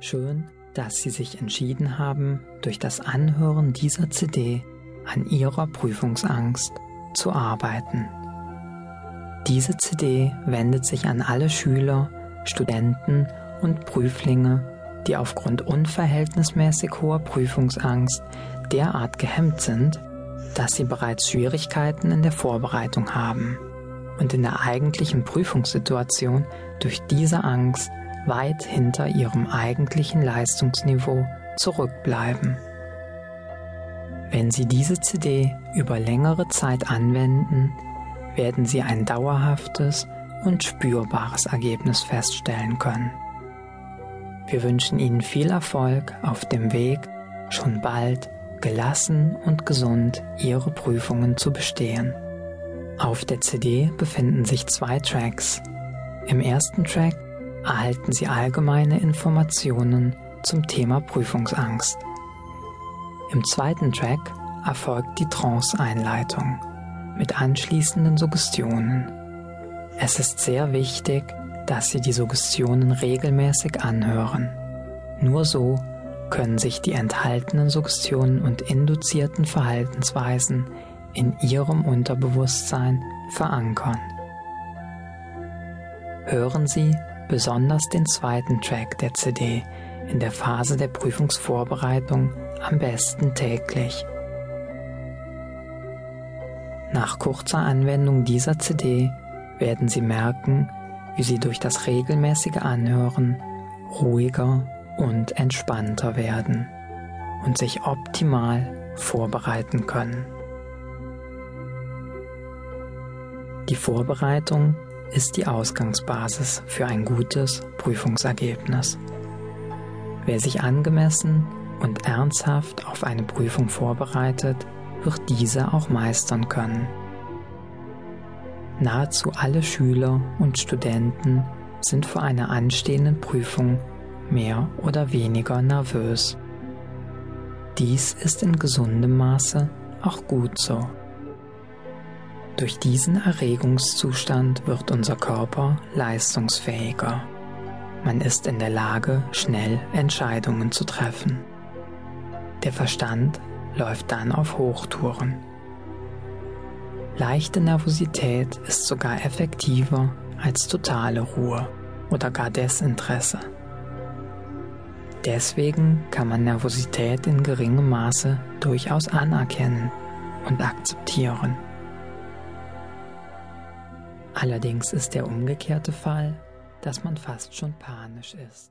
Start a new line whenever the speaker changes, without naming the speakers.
Schön, dass Sie sich entschieden haben, durch das Anhören dieser CD an Ihrer Prüfungsangst zu arbeiten. Diese CD wendet sich an alle Schüler, Studenten und Prüflinge, die aufgrund unverhältnismäßig hoher Prüfungsangst derart gehemmt sind, dass sie bereits Schwierigkeiten in der Vorbereitung haben und in der eigentlichen Prüfungssituation durch diese Angst weit hinter ihrem eigentlichen Leistungsniveau zurückbleiben. Wenn Sie diese CD über längere Zeit anwenden, werden Sie ein dauerhaftes und spürbares Ergebnis feststellen können. Wir wünschen Ihnen viel Erfolg auf dem Weg, schon bald gelassen und gesund Ihre Prüfungen zu bestehen. Auf der CD befinden sich zwei Tracks. Im ersten Track erhalten Sie allgemeine Informationen zum Thema Prüfungsangst. Im zweiten Track erfolgt die Trance-Einleitung mit anschließenden Suggestionen. Es ist sehr wichtig, dass Sie die Suggestionen regelmäßig anhören. Nur so können sich die enthaltenen Suggestionen und induzierten Verhaltensweisen in Ihrem Unterbewusstsein verankern. Hören Sie besonders den zweiten Track der CD in der Phase der Prüfungsvorbereitung am besten täglich. Nach kurzer Anwendung dieser CD werden Sie merken, wie Sie durch das regelmäßige Anhören ruhiger und entspannter werden und sich optimal vorbereiten können. Die Vorbereitung ist die Ausgangsbasis für ein gutes Prüfungsergebnis. Wer sich angemessen und ernsthaft auf eine Prüfung vorbereitet, wird diese auch meistern können. Nahezu alle Schüler und Studenten sind vor einer anstehenden Prüfung mehr oder weniger nervös. Dies ist in gesundem Maße auch gut so. Durch diesen Erregungszustand wird unser Körper leistungsfähiger. Man ist in der Lage, schnell Entscheidungen zu treffen. Der Verstand läuft dann auf Hochtouren. Leichte Nervosität ist sogar effektiver als totale Ruhe oder gar Desinteresse. Deswegen kann man Nervosität in geringem Maße durchaus anerkennen und akzeptieren. Allerdings ist der umgekehrte Fall, dass man fast schon panisch ist.